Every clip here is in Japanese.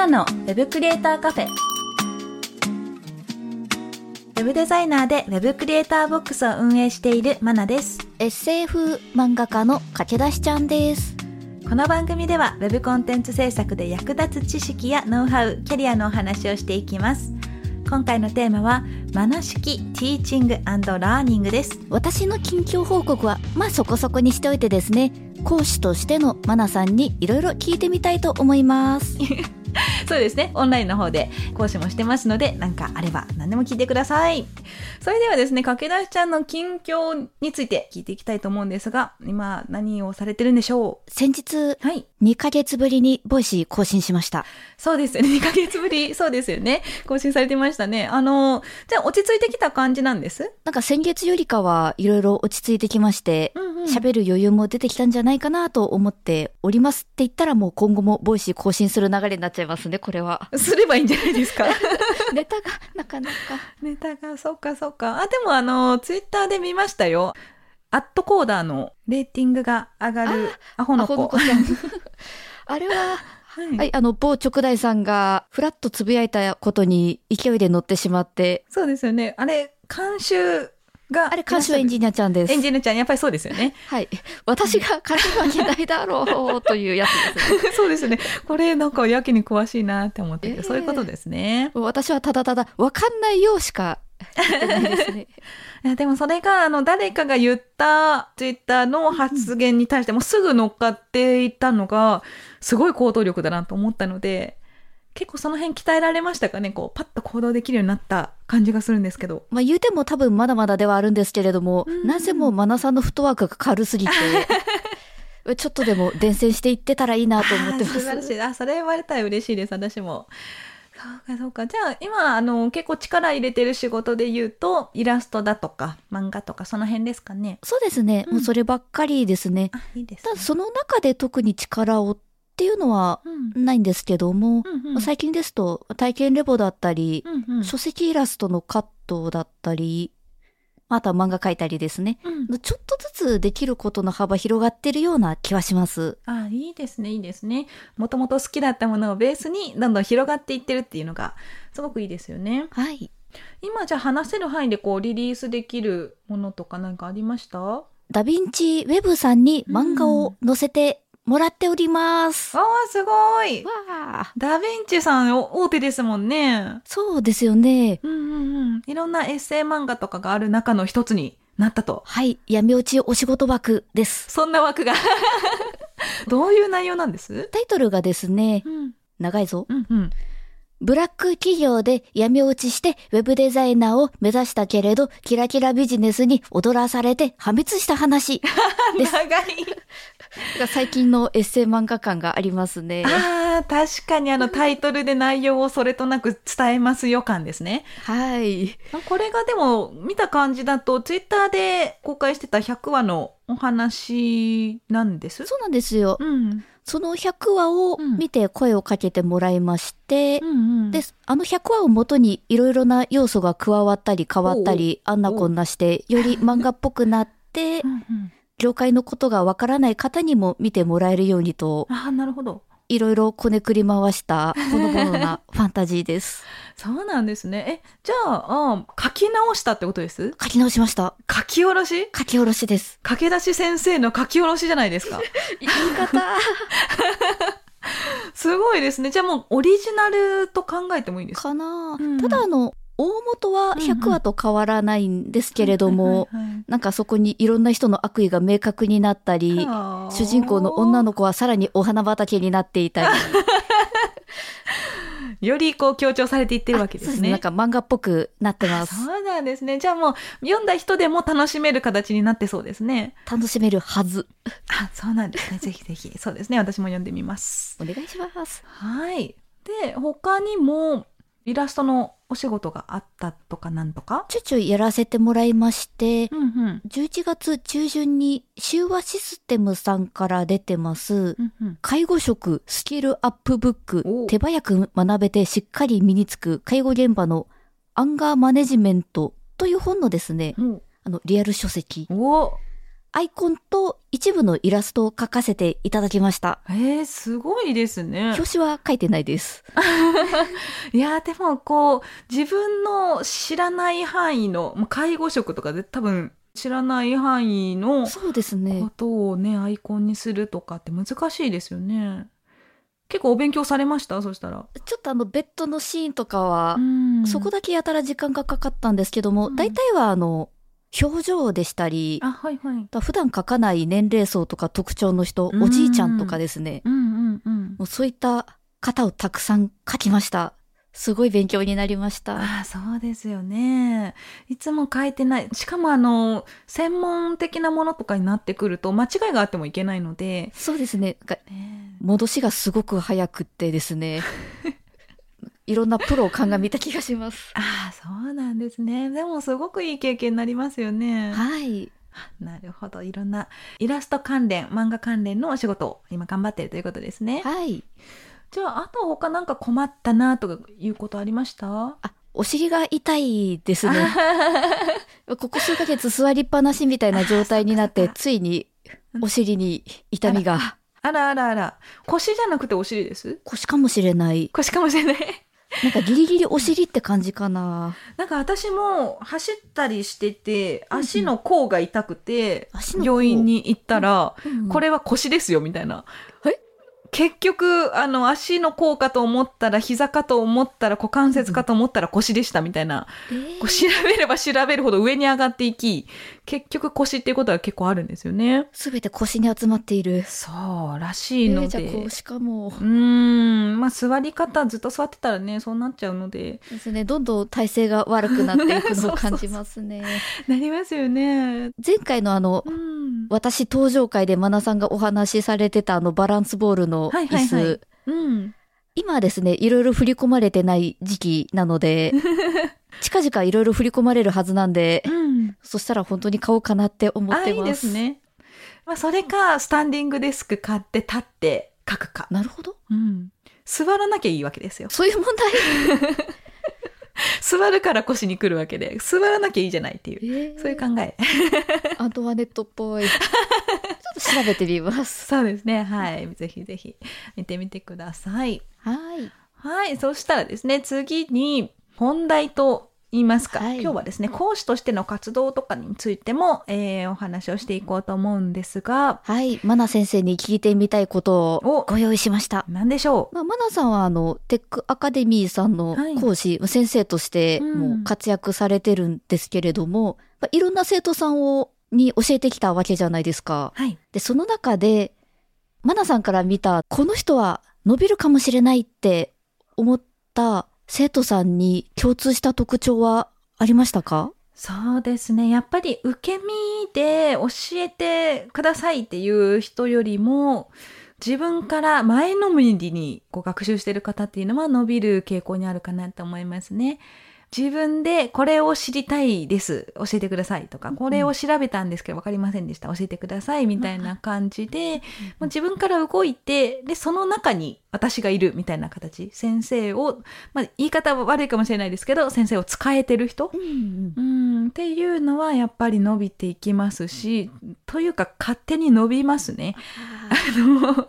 ナのウェブクリエイターカフェ。ウェブデザイナーでウェブクリエイターボックスを運営しているマナです。SF 漫画家の駆け出しちゃんです。この番組では Web コンテンツ制作で役立つ知識やノウハウ、キャリアのお話をしていきます。今回のテーマは、マナ式ティーチングラーニングです。私の近況報告は、まあそこそこにしておいてですね、講師としてのマナさんにいろいろ聞いてみたいと思います。そうですね。オンラインの方で講師もしてますので、なんかあれば何でも聞いてください。それではですね、駆け出しちゃんの近況について聞いていきたいと思うんですが、今何をされてるんでしょ先日、うはい。2ヶ月ぶりに Voicy 更新しました。そうですよね。2ヶ月ぶり。そうですよね。更新されてましたね。あの、じゃあ落ち着いてきた感じなんです？なんか先月よりかはいろいろ落ち着いてきまして、うんうん喋る余裕も出てきたんじゃないかなと思っておりますって言ったらもう今後も Voicy 更新する流れになっちゃいますね、これは。すればいいんじゃないですか？ネタがなかなか。ネタが、そっかそっか。あ、でもあの、ツイッターで見ましたよ。 AtCoder のレーティングが上がるアホの子。アホの子ちゃん あれは、はいはい、あの、某直大さんが、ふらっとつぶやいたことに勢いで乗ってしまって、そうですよね。あれ、監修が。あれ、監修エンジニアちゃんです。エンジニアちゃん、やっぱりそうですよね。はい。私が監修わけないだろうというやつですね。そうですね。これ、なんかやけに詳しいなって思ってて、えーそういうことですね。私はただただ、わかんないようしかですね。いや、でもそれが、あの、誰かが言ったツイッターの発言に対してもすぐ乗っかっていったのが、すごい行動力だなと思ったので、結構その辺鍛えられましたかね？こう、パッと行動できるようになった感じがするんですけど。まあ言うても多分まだまだではあるんですけれども、うんなぜもマナさんのフットワークが軽すぎて、ちょっとでも伝染していってたらいいなと思ってまあー素晴らしす。い。あ、それ言われたら嬉しいです、私も。そうか、そうか。じゃあ、今、あの、結構力入れてる仕事で言うと、イラストだとか、漫画とか、その辺ですかね。そうですね、うんもうそればっかりですね。あ、いいです、ただその中で特に力をっていうのはうん。ないんですけども、うんうん最近ですと体験レポだったり、うんうん書籍イラストのカットだったり、あとは漫画描いたりですね。うんちょっとずつできることの幅広がってるような気はします。あ、いいですね、いいですね。もともと好きだったものをベースに、どんどん広がっていってるっていうのが、すごくいいですよね。はい。今、じゃあ話せる範囲でこう、リリースできるものとかなんかありました？ダヴィンチウェブさんに漫画を載せてもらっております。ああ、すごいわあ。ダヴィンチさんお大手ですもんね。そうですよね。うんうんうん。いろんなエッセイ漫画とかがある中の一つになったと。はい。闇落ちお仕事枠です。そんな枠が。どういう内容なんです？タイトルがですね、うん。長いぞ。うんうん。ブラック企業で闇落ちしてウェブデザイナーを目指したけれど、キラキラビジネスに踊らされて破滅した話です 長い。が最近のエッセイ漫画感がありますね。ああ、確かにあのタイトルで内容をそれとなく伝えますよ感ですね。はい。これがでも見た感じだとツイッターで公開してた100話のお話なんです？そうなんですよ。うん。その100話を見て声をかけてもらいまして、うんうん。で、あの100話をもとにいろいろな要素が加わったり変わったり、あんなこんなして、より漫画っぽくなってう、んうん。業界のことがわからない方にも見てもらえるようにと、ああ、なるほど。いろいろこねくり回した、ほのぼのなファンタジーです。そうなんですね。え、じゃあ、あ書き直したってことです？書き直しました。書き下ろし？書き下ろしです。駆け出し先生の書き下ろしじゃないですか。言い方。すごいですね。じゃあもうオリジナルと考えてもいいですか？かな、うんただあの、大元は100話と変わらないんですけれども、なんかそこにいろんな人の悪意が明確になったり、はい主人公の女の子はさらにお花畑になっていたり。よりこう強調されていってるわけですね。そうなんか漫画っぽくなってます。そうなんですね。じゃあもう読んだ人でも楽しめる形になってそうですね。楽しめるはず。あ、そうなんですね。ぜひぜひ。そうですね。私も読んでみます。お願いします。はい。で他にもイラストのお仕事があったとかなんとか？ちょいちょいやらせてもらいまして、うんうん。11月中旬に修和システムさんから出てます、うんうん。介護職スキルアップブックお手早く学べてしっかり身につく介護現場のアンガーマネジメントという本のですね、あの、リアル書籍、おアイコンと一部のイラストを描かせていただきました。えー、すごいですね。表紙は書いてないです。いやーでもこう自分の知らない範囲の介護職とかで多分知らない範囲のこ。とをねアイコンにするとかって難しいですよね。結構お勉強されました？そしたら。ちょっとあの、ベッドのシーンとかは、んそこだけやたら時間がかかったんですけども、うん大体はあの、表情でしたり、あはいはい。普段書かない年齢層とか特徴の人、うんおじいちゃんとかですね。うんうんうん。もうそういった方をたくさん書きました。すごい勉強になりました。ああそうですよね。いつも書いてない。しかもあの専門的なものとかになってくると間違いがあってもいけないので。そうですね。ね戻しがすごく早くってですね。いろんなプロを鑑みた気がします。ああそうなんですね。でもすごくいい経験になりますよね。はい。なるほど。いろんなイラスト関連、漫画関連のお仕事を今頑張っているということですね。はい。じゃあ、あと他なんか困ったなとかいうことありました？あ、お尻が痛いですね。ここ数ヶ月座りっぱなしみたいな状態になって、ついにお尻に痛みが。あらあらあら。腰じゃなくてお尻です？腰かもしれない。腰かもしれない。なんかギリギリお尻って感じかな。なんか私も走ったりしてて、足の甲が痛くて、病院に行ったら、これ、れは腰ですよ、みたいな。え？結局、あの、足の甲かと思ったら、膝かと思ったら、股関節かと思ったら腰でした、みたいな。えーこう調べれば調べるほど上に上がっていき、結局腰っていうことは結構あるんですよね。すべて腰に集まっている。そう、らしいので。えーじゃあ腰かもう。ーん、まあ座り方ずっと座ってたらね、そうなっちゃうので。ですね。どんどん体勢が悪くなっていくのを感じますね。なりますよね。前回のあの、うん。私登場会でマナさんがお話しされてたあのバランスボールのはい椅子。はいはいうん。今はですね、いろいろ振り込まれてない時期なので、近々いろいろ振り込まれるはずなんで、うん。そしたら本当に買おうかなって思ってます。あ、いいです。ね。まあそれか、スタンディングデスク買って立って書くか。なるほど。うん。座らなきゃいいわけですよ。そういう問題？座るから腰に来るわけで、座らなきゃいいじゃないっていう。えーそういう考え。アントワネットっぽい。ちょっと調べてみます。そうですね。はい。ぜひぜひ見てみてください。はい。はい。そしたらですね、次に本題と言いますか、はい今日はですね、講師としての活動とかについても、えーお話をしていこうと思うんですが、はい。マナ先生に聞いてみたいことをおご用意しました。何でしょう？まあ、マナさんはあの、テックアカデミーさんのはい講師、先生としてうんもう活躍されてるんですけれども、まあ、いろんな生徒さんを、に教えてきたわけじゃないですか。はい。で、その中で、マナさんから見た、この人は伸びるかもしれないって思った生徒さんに共通した特徴はありましたか？そうですね。やっぱり受け身で教えてくださいっていう人よりも、自分から前のめりにこう学習してる方っていうのは伸びる傾向にあるかなと思いますね。自分でこれを知りたいです。教えてくださいとか、これを調べたんですけど分かりませんでした。教えてくださいみたいな感じで、もう自分から動いて、で、その中に私がいるみたいな形。先生を、まあ言い方は悪いかもしれないですけど、先生を使えてる人？うんうん、っていうのはやっぱり伸びていきますし、というか勝手に伸びますね。あの、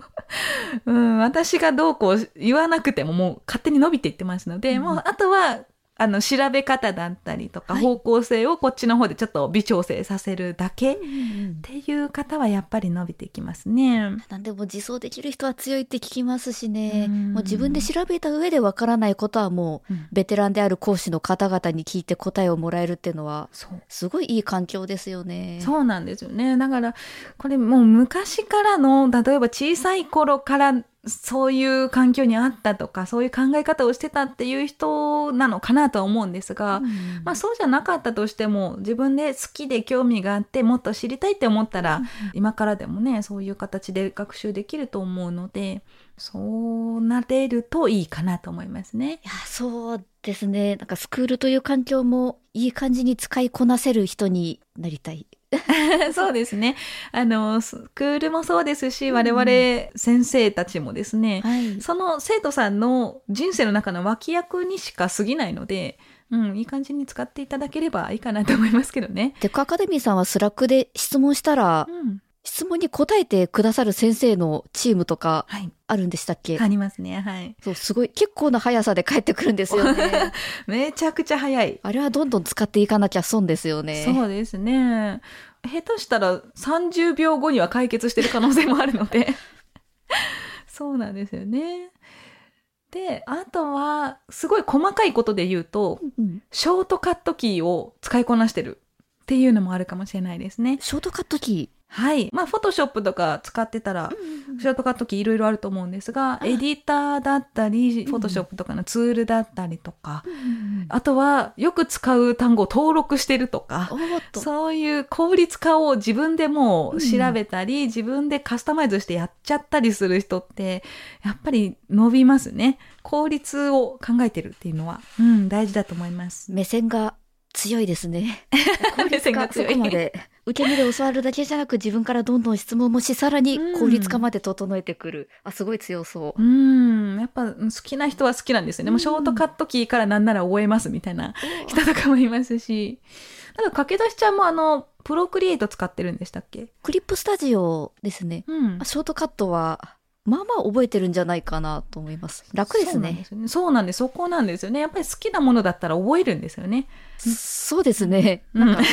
うん、私がどうこう言わなくてももう勝手に伸びていってますので、うんもうあとは、あの、調べ方だったりとか、はい方向性をこっちの方でちょっと微調整させるだけっうんていう方はやっぱり伸びていきますね。なんでも自走できる人は強いって聞きますしね。うんもう自分で調べた上でわからないことはもう、うんベテランである講師の方々に聞いて答えをもらえるっていうのは。すごいいい環境ですよね。そうなんですよね。だから、これもう昔からの、例えば小さい頃からそういう環境にあったとか、そういう考え方をしてたっていう人なのかなとは思うんですが、うんまあそうじゃなかったとしても、自分で好きで興味があって、もっと知りたいって思ったら、今からでもね、そういう形で学習できると思うので、そうなれるといいかなと思いますね。いや、そうですね。なんかスクールという環境もいい感じに使いこなせる人になりたい。そうですね。あの、スクールもそうですし、我々先生たちもですね、はい。その生徒さんの人生の中の脇役にしか過ぎないので、うん、いい感じに使っていただければいいかなと思いますけどね。 TechAcademy さんは Slack で質問したら、うん。質問に答えてくださる先生のチームとかはい。あるんでしたっけ、ありますね。はい。そう、すごい、結構な速さで帰ってくるんですよね。めちゃくちゃ早い。あれはどんどん使っていかなきゃ損ですよね。そうですね。下手したら30秒後には解決してる可能性もあるので。そうなんですよね。で、あとは、すごい細かいことで言うと、うんショートカットキーを使いこなしてるっていうのもあるかもしれないですね。ショートカットキはい。まあ、フォトショップとか使ってたら、ー。ショートカットキーいろいろあると思うんですが、あエディターだったり、フォトショップとかのツールだったりとか、うんあとは、よく使う単語を登録してるとか。そういう効率化を自分でもう調べたり、自分でカスタマイズしてやっちゃったりする人って、やっぱり伸びますね。効率を考えてるっていうのは、うん、大事だと思います。目線が強いですね。目線が強いそこまで。受け身で教わるだけじゃなく自分からどんどん質問もし、さらに効率化まで整えてくる。あ、すごい強そう。うん、やっぱ好きな人は好きなんですよね。もうショートカットキーからなんなら覚えますみたいな人とかもいますし。だから駆け出しちゃんもあの、プロクリエイト使ってるんでしたっけ？クリップスタジオですね。うんショートカットは、まあまあ覚えてるんじゃないかなと思います。楽ですそうなんね。そうなんです。そこなんですよね。やっぱり好きなものだったら覚えるんですよね。そうですね。うんなんか、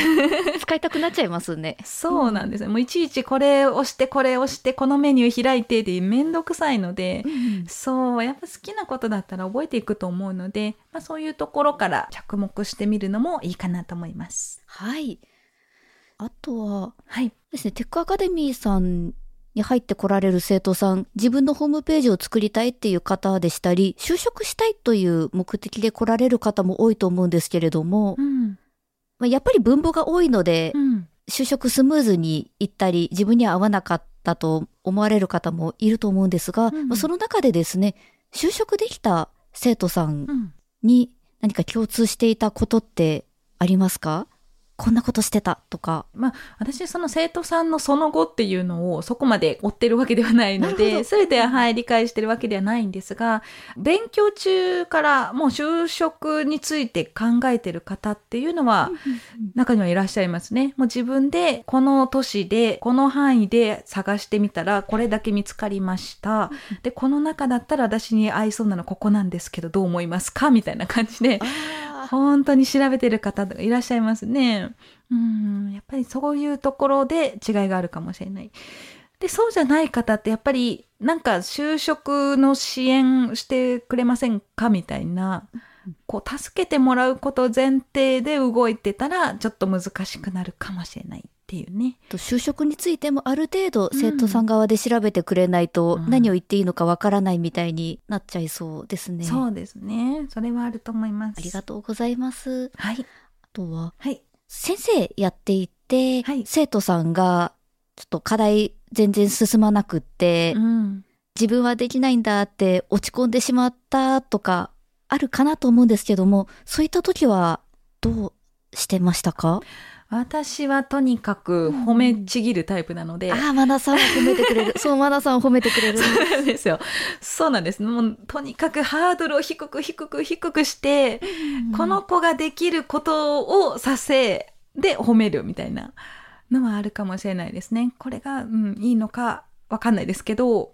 使いたくなっちゃいますね。そうなんですよ。もういちいちこれ押してこれ押してこのメニュー開いてってめんどくさいので、そう、やっぱ好きなことだったら覚えていくと思うので、まあそういうところから着目してみるのもいいかなと思います。はい。あとは、はい。ですね、テックアカデミーさんに入ってこられる生徒さん、自分のホームページを作りたいっていう方でしたり、就職したいという目的で来られる方も多いと思うんですけれども、うん。まあやっぱり分母が多いので、うん。就職スムーズにいったり、自分には合わなかったと思われる方もいると思うんですが、うんまあその中でですね、就職できた生徒さん。に何か共通していたことってありますか？こんなことしてたとか。まあ、私、その生徒さんのその後っていうのをそこまで追ってるわけではないので、すべては、はい、理解してるわけではないんですが、勉強中からもう就職について考えてる方っていうのは、中にはいらっしゃいますね。もう自分で、この都市で、この範囲で探してみたら、これだけ見つかりました。で、この中だったら私に合いそうなのここなんですけど、どう思いますかみたいな感じで、本当に調べてる方がいらっしゃいますね。うん、やっぱりそういうところで違いがあるかもしれない。で、そうじゃない方ってやっぱりなんか就職の支援してくれませんかみたいな、こう助けてもらうこと前提で動いてたらちょっと難しくなるかもしれないっていうね。と就職についてもある程度生徒さん側で調べてくれないとうん何を言っていいのかわからないみたいになっちゃいそうですね。そうですね。それはあると思います。ありがとうございます。はい。あとは、はい。先生やっていて、はい生徒さんがちょっと課題全然進まなくって、うん。自分はできないんだって落ち込んでしまったとかあるかなと思うんですけども、そういった時はどうしてましたか？私はとにかく褒めちぎるタイプなので、ああ、マナさんを褒めてくれる。そう、マナさんを褒めてくれる。そうなんですよ。そうなんです。もう、とにかくハードルを低く低く低くして、この子ができることをさせ、で褒めるみたいなのはあるかもしれないですね。これが、うん、いいのかわかんないですけど、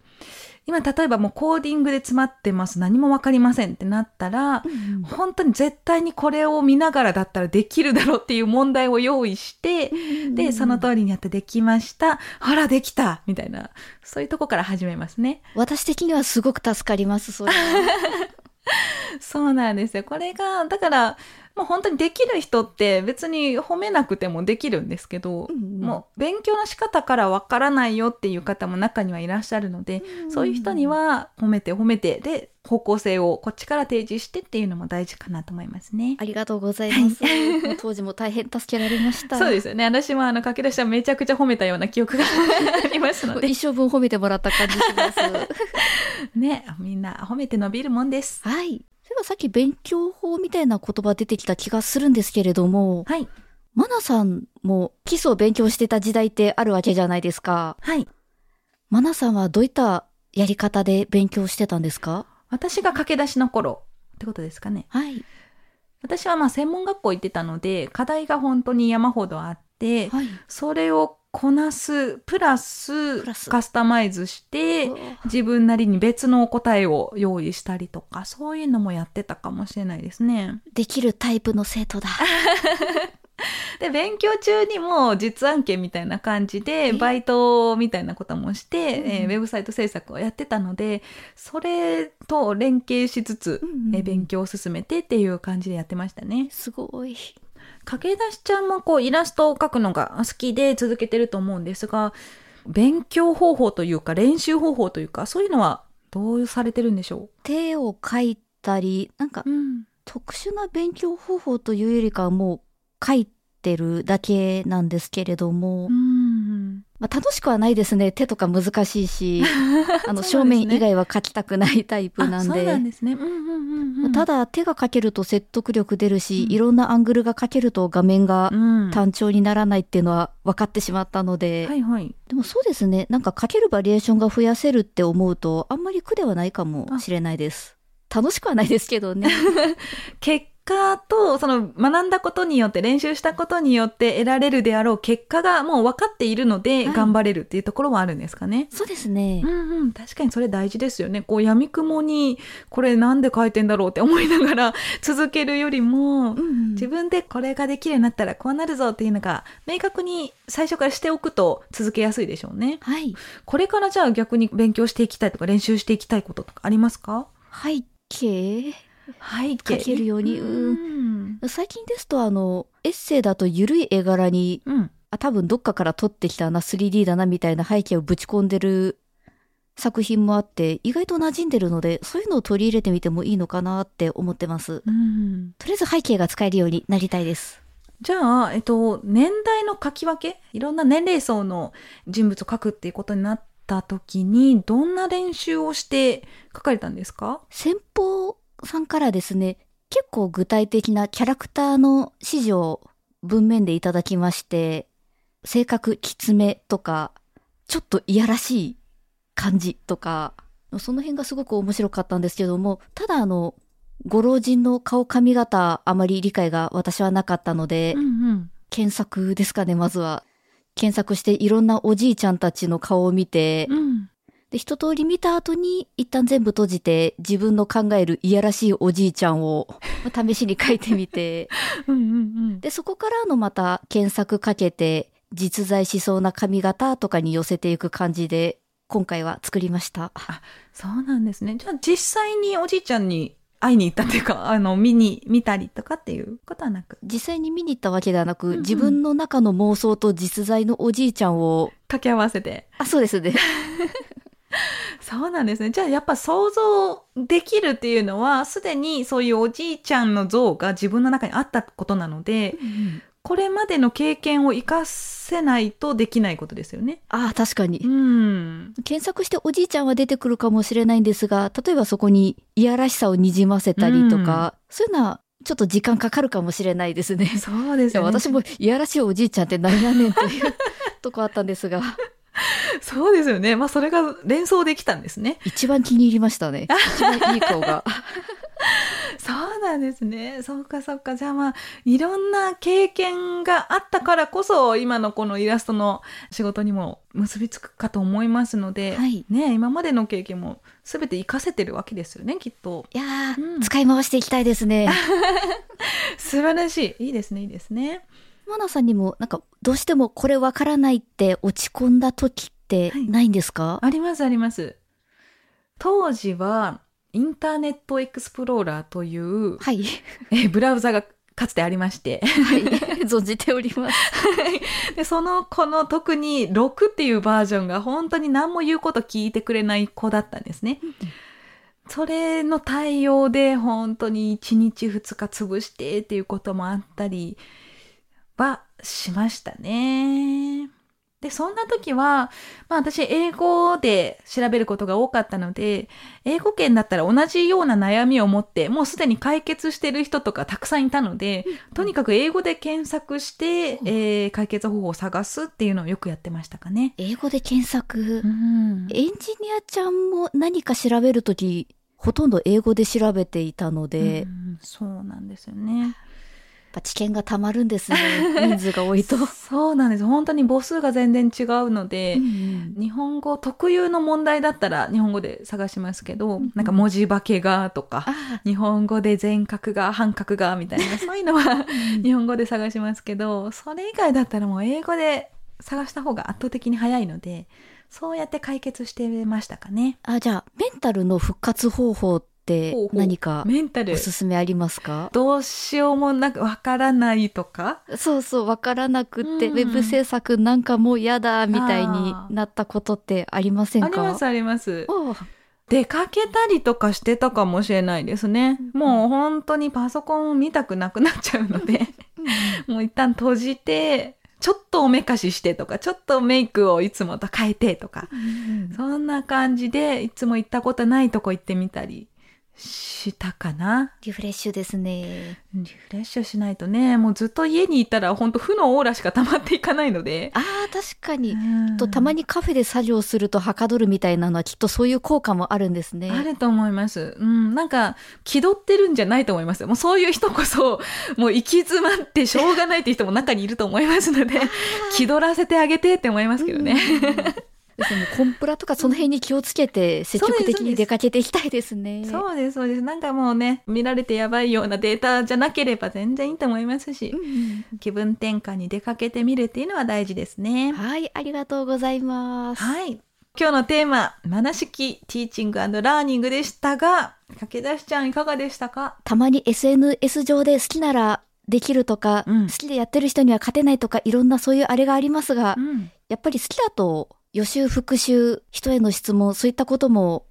今例えばもうコーディングで詰まってます。何もわかりませんってなったら、うん本当に絶対にこれを見ながらだったらできるだろうっていう問題を用意して、で、その通りにやってできました。ほら、できたみたいな、そういうとこから始めますね。私的にはすごく助かります、それは。そうなんですよ。これが、だから、もう本当にできる人って別に褒めなくてもできるんですけど、もう勉強の仕方からわからないよっていう方も中にはいらっしゃるので、そういう人には褒めて褒めて、で、方向性をこっちから提示してっていうのも大事かなと思いますね。ありがとうございます。当時も大変助けられました。そうですよね。私もあの、駆け出しはめちゃくちゃ褒めたような記憶がありますので。一生分褒めてもらった感じします。ね、みんな褒めて伸びるもんです。はい。そういえばさっき勉強法みたいな言葉出てきた気がするんですけれども、はい。マナさんも基礎を勉強してた時代ってあるわけじゃないですか。はい。マナさんはどういったやり方で勉強してたんですか？私が駆け出しの頃ってことですかね。はい。私はまあ専門学校行ってたので、課題が本当に山ほどあって、はい。それをこなす、プラスプラスカスタマイズして、自分なりに別の答えを用意したりとか、そういうのもやってたかもしれないですね。できるタイプの生徒だ。で、勉強中にも実案件みたいな感じで、バイトみたいなこともして、えーウェブサイト制作をやってたので、それと連携しつつ、うんうんえー勉強を進めてっていう感じでやってましたね。すごい。駆け出しちゃんもこうイラストを描くのが好きで続けてると思うんですが、勉強方法というか練習方法というか、そういうのはどうされてるんでしょ手を書いたり、なんかううん。特殊な勉強方法というよりかはもう書いてるだけなんですけれども、うん。まあ、楽しくはないですね。手とか難しいし、あの、正面以外は書きたくないタイプなんで。ただ手が書けると説得力出るし、うんいろんなアングルが書けると画面がうん、単調にならないっていうのは分かってしまったので、はいはい。でもそうですね、なんか書けるバリエーションが増やせるって思うと、あんまり苦ではないかもしれないです。楽しくはないですけどね。結果と、その学んだことによって、練習したことによって得られるであろう結果がもう分かっているので、はい頑張れるっていうところはあるんですかね。そうですねう。んうん、確かにそれ大事ですよね。こう、闇雲に、これなんで書いてんだろうって思いながら続けるよりも、うんうん自分でこれができるようになったらこうなるぞっていうのが、明確に最初からしておくと続けやすいでしょうね。はい。これからじゃあ逆に勉強していきたいとか練習していきたいこととかありますか？背景？はい、書けるようにうん。最近ですとあの、エッセイだと緩い絵柄に、うん。あ、多分どっかから撮ってきたな、3D だなみたいな背景をぶち込んでる作品もあって、意外と馴染んでるので、そういうのを取り入れてみてもいいのかなって思ってます。うん。とりあえず背景が使えるようになりたいです。じゃあ、えっと、年代の書き分け？いろんな年齢層の人物を書くっていうことになった時に、どんな練習をして書かれたんですか？先方さんからですね、結構具体的なキャラクターの指示を文面でいただきまして、性格きつめとか、ちょっといやらしい感じとか、その辺がすごく面白かったんですけども、ただあの、ご老人の顔髪型あまり理解が私はなかったので、んうん。検索ですかね、まずは。検索していろんなおじいちゃんたちの顔を見て、うん。で、一通り見た後に、一旦全部閉じて、自分の考えるいやらしいおじいちゃんを、まあ試しに書いてみて、うんうんうん。で、そこからのまた検索かけて、実在しそうな髪型とかに寄せていく感じで、今回は作りました。そうなんですね。じゃあ実際におじいちゃんに会いに行ったっていうか、あの、見に、見たりとかっていうことはなく、実際に見に行ったわけではなく、うんうん自分の中の妄想と実在のおじいちゃんを、掛け合わせて。あ、そうですね。そうなんですね。じゃあやっぱ想像できるっていうのは、すでにそういうおじいちゃんの像が自分の中にあったことなので、これまでの経験を活かせないとできないことですよね。ああ、確かに。うん。検索しておじいちゃんは出てくるかもしれないんですが、例えばそこにいやらしさをにじませたりとか、そういうのはちょっと時間かかるかもしれないですね。そうですよね。私もいやらしいおじいちゃんって何やねんというとこあったんですが、そうですよね。まあそれが連想できたんですね。一番気に入りましたね。一番いい顔が。そうなんですね。そうかそうか。じゃあまあ、いろんな経験があったからこそ、今のこのイラストの仕事にも結びつくかと思いますので、はいね、今までの経験も全て活かせてるわけですよね、きっと。いやー、うん使い回していきたいですね。素晴らしい。いいですね、いいですね。マナさんにもなんかどうしてもこれわからないって落ち込んだ時ってないんですか、あります、あります。当時は、インターネットエクスプローラーという、はい。えーブラウザがかつてありまして。はい。存じております。で、その子の特に6っていうバージョンが本当に何も言うこと聞いてくれない子だったんですね。それの対応で本当に1日2日潰してっていうこともあったりはしましたね。で、そんな時は、まあ私英語で調べることが多かったので、英語圏だったら同じような悩みを持って、もうすでに解決してる人とかたくさんいたので、とにかく英語で検索して、うんえー解決方法を探すっていうのをよくやってましたかね。英語で検索？うんエンジニアちゃんも何か調べるとき、ほとんど英語で調べていたので、うんそうなんですよね。ぱ知見がたまるんですね。人数が多いと。そうなんです。本当に母数が全然違うので、うん日本語特有の問題だったら日本語で探しますけど、んなんか文字化けがとか、あ日本語で全角が半角がみたいな、そういうのは日本語で探しますけど、それ以外だったらもう英語で探した方が圧倒的に早いので、そうやって解決してましたかね。あ、じゃあ、メンタルの復活方法ってほうほう。何かメンタル。おすすめありますか？どうしようもなくわからないとか、そうそう、わからなくって、うん。ウェブ制作なんかもう嫌だ、みたいになったことってありませんか？ありますあります。出かけたりとかしてたかもしれないですね。うん。もう本当にパソコンを見たくなくなっちゃうので、もう一旦閉じて、ちょっとおめかししてとか、ちょっとメイクをいつもと変えてとか、そんな感じでいつも行ったことないとこ行ってみたりしたかな？リフレッシュですね。リフレッシュしないとね、もうずっと家にいたら本当負のオーラしか溜まっていかないので。ああ、確かに。うんとたまにカフェで作業するとはかどるみたいなのはきっとそういう効果もあるんですね。あると思います。うん、なんか、気取ってるんじゃないと思いますよ。もうそういう人こそ、もう行き詰まってしょうがないっていう人も中にいると思いますので、気取らせてあげてって思いますけどね。ですね。コンプラとかその辺に気をつけて積極的に出かけていきたいですね。そうです、そうです。なんかもうね、見られてやばいようなデータじゃなければ全然いいと思います。しう、ん気分転換に出かけてみるっていうのは大事です。ね。はい、ありがとうございます。はい。今日のテーマ、マナ式ティーチングラーニングでしたが、駆け出しちゃんいかがでしたかたまに SNS 上で好きならできるとか、うん好きでやってる人には勝てないとか、いろんなそういうあれがあります。が、うん。やっぱり好きだと予習復習、人への質問、そういったことも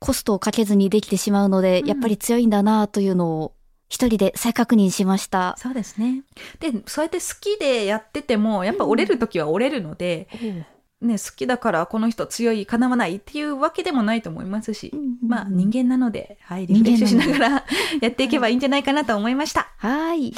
コストをかけずにできてしまうので、うんやっぱり強いんだなというのを一人で再確認しました。そうですね。で、そうやって好きでやってても、やっぱ折れるときは折れるので、ね、好きだからこの人強い、叶わないっていうわけでもないと思いますし、まあ人間なので、はい、リフレッシュしながら やっていけばいいんじゃないかなと思いました。はい。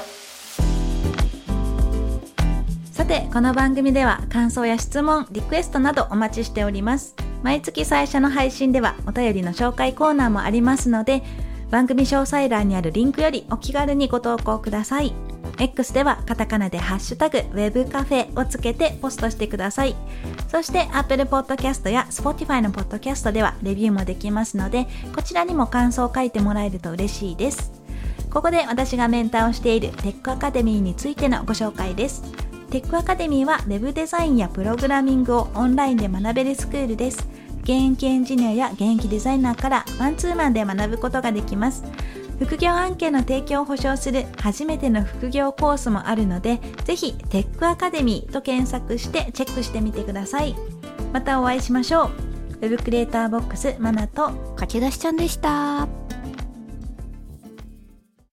さて、この番組では感想や質問、リクエストなどお待ちしております。毎月最初の配信ではお便りの紹介コーナーもありますので、番組詳細欄にあるリンクよりお気軽にご投稿ください。X ではカタカナでハッシュタグ Web カフェをつけてポストしてください。そして Apple Podcast や Spotify のポッドキャストではレビューもできますので、こちらにも感想を書いてもらえると嬉しいです。ここで私がメンターをしているテックアカデミーについてのご紹介です。テックアカデミーは Web デザインやプログラミングをオンラインで学べるスクールです。現役エンジニアや現役デザイナーからマンツーマンで学ぶことができます。副業案件の提供を保証する初めての副業コースもあるので、ぜひテックアカデミーと検索してチェックしてみてください。またお会いしましょう。Web クリエイターボックスマナと駆け出しちゃんでした。